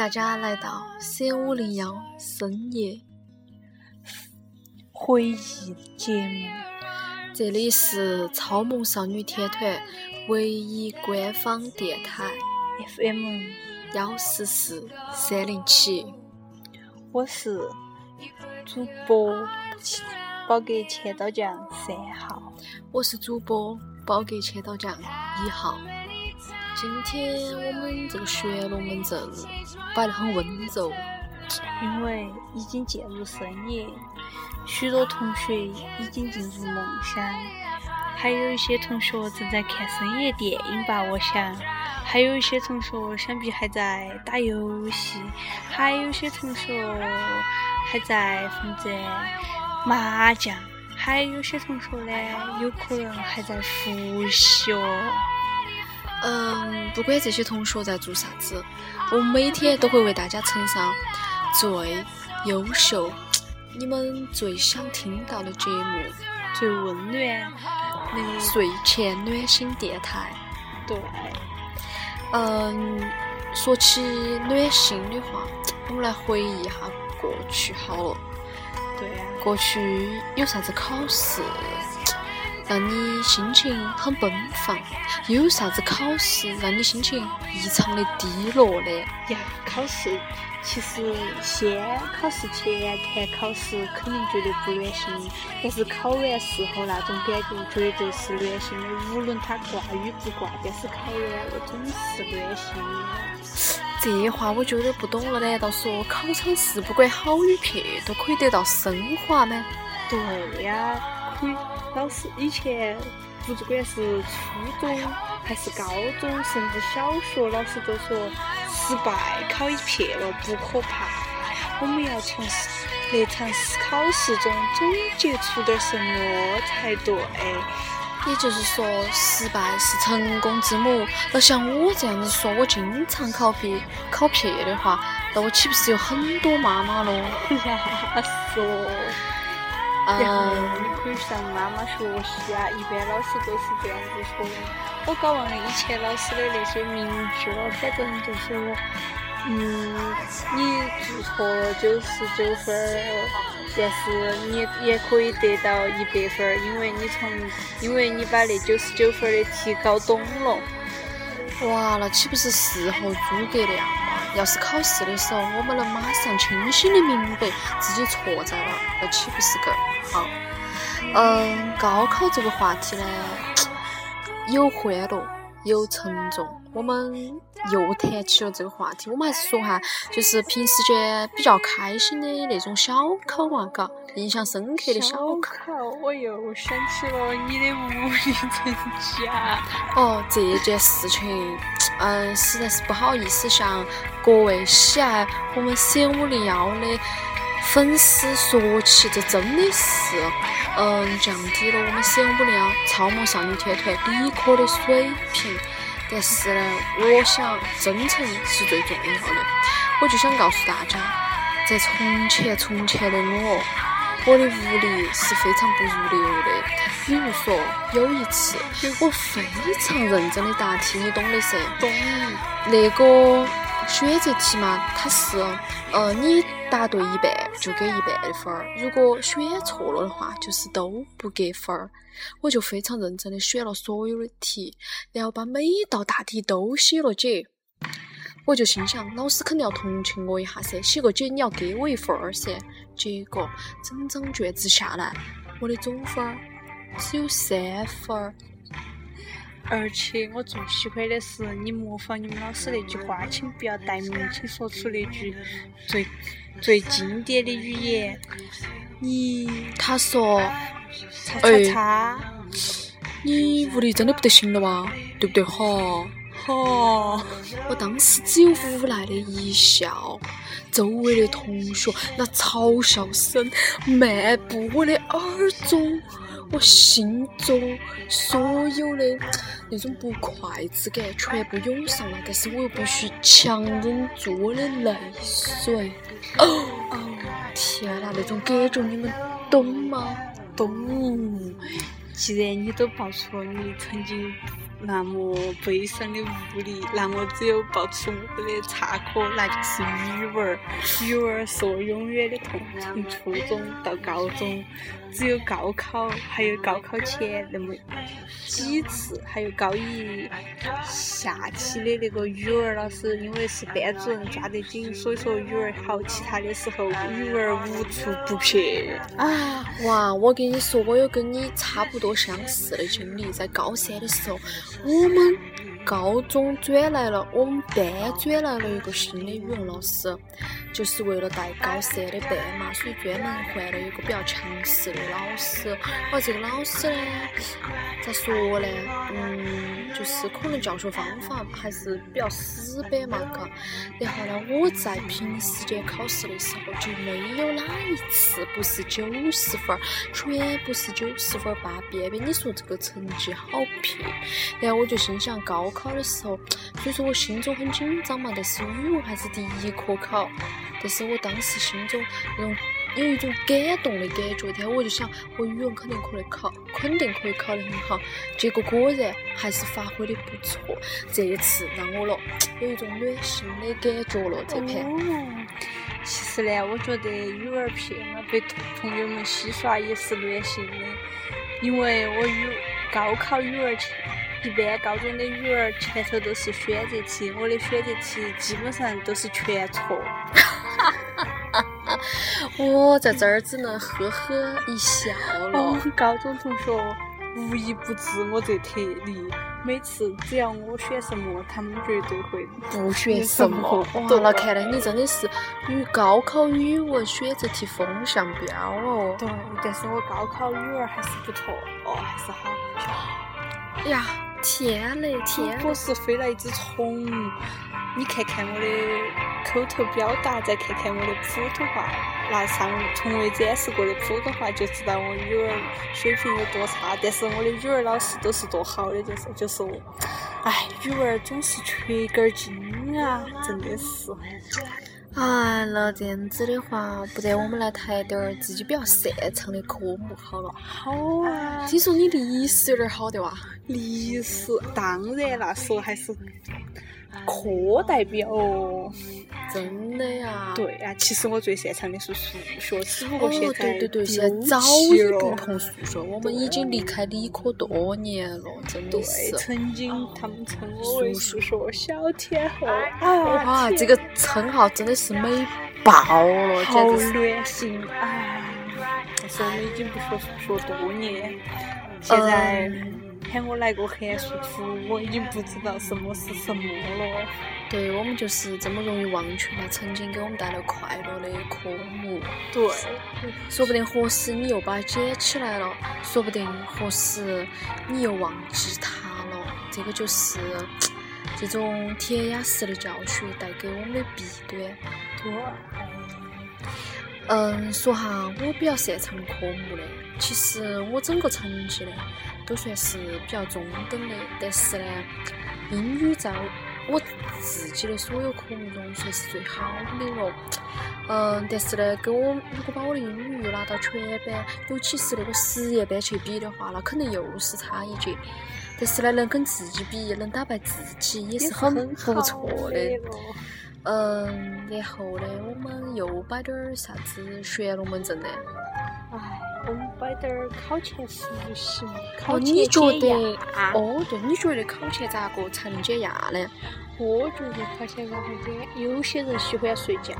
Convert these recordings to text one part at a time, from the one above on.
大家来到三五零幺深夜回忆节目，这里是超萌少女天团唯一官方电台 FM 幺四四三零七，我是主播宝格千刀匠三号，我是主播宝格千刀匠一号。今天我们这个玄龙门阵摆得很温柔，因为已经渐入深夜，许多同学已经进入梦乡，还有一些同学正在看深夜电影吧，我想，还有一些同学想必还在打游戏，还有些同学还在奋战麻将，还有些同学呢，有可能还在复习哦。嗯，不管这些同学在做啥子，我们每天都会为大家呈上最优秀、你们最想听到的节目，最温暖的睡前暖心电台。对，嗯，说起暖心的话，我们来回忆一下过去好了。对啊，过去有啥子考试？让你心情很奔放，又有啥子考试让你心情异常的低落呢呀？考试其实先考试前谈考试肯定觉得不暖心，但是考完试后那种感觉绝对是暖心的。无论他挂与不挂，但是考完了总是暖心。这话我觉得不懂了，难道说考场试不管好与撇都可以得到升华吗？对呀，可以。老师以前不管是初中还是高中，甚至小学，老师都说失败考一撇了不可怕，我们要从那场考试中总结出点什么才对。也就是说，失败是成功之母。那像我这样子说，我经常考撇考撇的话，那我岂不是有很多妈妈喽？呀，说。然后你可以向妈妈学习啊，一般老师都是这样子说的。我搞忘了以前老师的那些名句了，反正就是，嗯，你做错了九十九分儿，但是你也可以得到一百分儿，因为你从，因为你把那九十九分的题搞懂了。哇，那岂不是事后诸葛亮？要是考试的时候我们能马上清醒的明白自己错在了，那岂不是更好？嗯，高考这个话题呢，有欢乐，有沉重。我们又谈起了这个话题，我们还是说哈，就是平时间比较开心的那种小考嘛，嘎，印象深刻的小考。我又想起了你的物理成绩啊！哦，这件事情，嗯，实在是不好意思向各位喜爱我们 C 五零幺的粉丝说起，这真的是，嗯，降低了我们三五零幺超模少女天团理科的水平。但是呢，我想真诚是最重要的。我就想告诉大家，在从前从前的我，我的物理是非常不入流的。比如说，有一次我非常认真的答题，你懂的噻。懂。那个选择题嘛，它是，呃，你答对一半就给一半的分儿，如果选错了的话，就是都不给分儿。我就非常认真的选了所有的题，然后把每一道大题都写了解。我就心想，老师肯定要同情我一下噻，写个解你要给我一分儿噻。结果整张卷子下来，我的总分儿只有三分儿。而且我最喜欢的是你模仿你们老师那句话，请不要带名，请说出那句最最经典的语言。你他说。叉叉叉！你屋里真的不得行了哇，对不对哈？哈！我当时只有无奈的一笑，周围的同学那嘲笑声漫步我的耳中，我心中所有的那种不快之感全部涌上来，但是我又必须强忍住我的泪水。哦，天哪，那种感觉你们懂吗？懂，既然你都报出了你曾经那么悲伤的物理，那么只有报出我的差科，那就是语文儿。语文儿是我永远的痛，从初中到高中，只有高考，还有高考前那么几次，还有高一下期的那个语文儿老师，因为是班主任抓得紧，所以说语文儿好，其他的时候语文儿无处不撇。啊，哇！我跟你说，我有跟你差不多相似的经历，在高三的时候，我们高中转来了，我们班转来了一个新的语文老师，就是为了带高三的班嘛，所以专门换了一个比较强势的老师。而这个老师呢，咋说呢？嗯，就是可能教学方法还是比较死板嘛，嘎。然后呢，我在平时间考试的时候就没有哪一次不是九十分，全部是九十分儿八边边。你说这个成绩好撇？然后我就心想，高考的时候，所以说我心中很紧张嘛。但是语文还是第一科考，但是我当时心中那种有一种感动的感觉，然后我就想，我语文肯定可以考，肯定可以考得很好。结果果然还是发挥的不错，这一次让我了 有一种暖心的感觉了。这盘。其实呢，我觉得语文儿撇嘛，被同朋友们戏耍也是暖心的，因为我语高考语文儿前，一般高中的语文前头都是选择题，我的选择题基本上都是全错。我在这儿只能呵呵一笑了我。们高中同学无一不知我这特例，每次只要我选什么，他们绝对会不选什么？哇，对那看来你真的是与高考语文选择题风向标哦。对，但是我高考语文还是不错，哦，还是好。呀，天嘞天嘞！我是飞了一只虫。你看看我的口头表达，再看看我的普通话，那上从未展示过的普通话，就知道我语文水平有多差。但是我的语文老师都是多好的，就是就是我，哎，语文总是缺根儿筋啊，真的是。啊，那这样子的话，不然我们来谈点儿自己比较擅长的科目好了。好啊，听说你历史有点儿好的哇？历史当然那时候还是科代表哦。真的呀？对呀、其实我最擅长的是数学，只不哦过现，在对对对，现在早弃已不了碰数学，我们已经离开理科多年了，真的对，是。曾经他们称我为数学小天后哇，啊！这个称号真的是美爆了，好。暖心啊！但是我们已经不学数学多年，现在嗯喊我来个函数图，我已经不知道什么是什么了。对我们就是这么容易忘却了曾经给我们带来快乐的科目，对，说不定何时你又把它捡起来了，说不定何时你又忘记它了。这个就是这种填鸭式的教学带给我们的弊端。对，嗯，说哈我比较擅长的科目呢，其实我整个成绩呢都算是比较中等的，但是呢，英语在我自己的所有科目中算是最好的了。嗯，但是呢，跟我如果把我的英语又拿到全班，尤其是那个实验班去比的话，那肯定又是差一截。但是呢，能跟自己比，能打败自己也是很不错的。了。嗯，然后呢，我们又摆点儿啥子玄龙门阵呢？摆点儿考前复习嘛，哦，考前你觉解得压？哦，对，你觉得考前咋个才能减压呢？我觉得考前咋会减？有些人喜欢睡觉，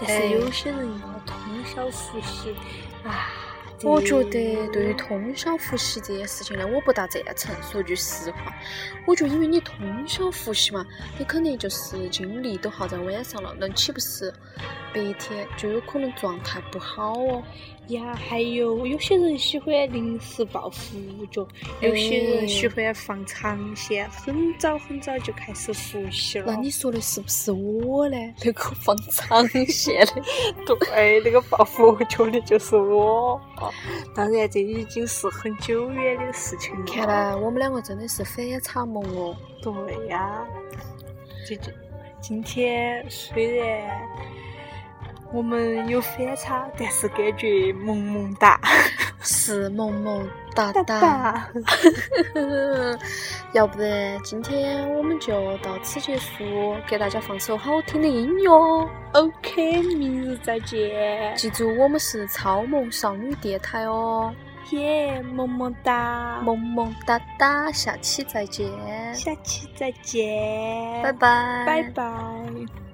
但哎是有些人要通宵复习。啊，我觉得对于通宵复习这件事情呢，我不大赞成。说句实话，我觉得因为你通宵复习嘛，你肯定就是精力都耗在晚上了，那岂不是白天就有可能状态不好哦？呀，还有有些人喜欢临时抱佛脚，有些人喜欢放长线，很早很早就开始复习了。那你说的是不是我呢？那个 放长线的。对，那个抱佛脚的就是我。哦当然，这已经是很久远的事情了。看来我们两个真的是反差萌哦。对呀，这就今天虽然我们有反差，但是感觉萌萌哒。是萌萌哒哒 哒。哒，要不然今天我们就到此结束，给大家放首好听的音乐。OK，明日再见，记住，我们是超萌少女电台哦，耶，萌萌哒，萌萌哒哒，下期再见，下期再见，拜拜，拜拜。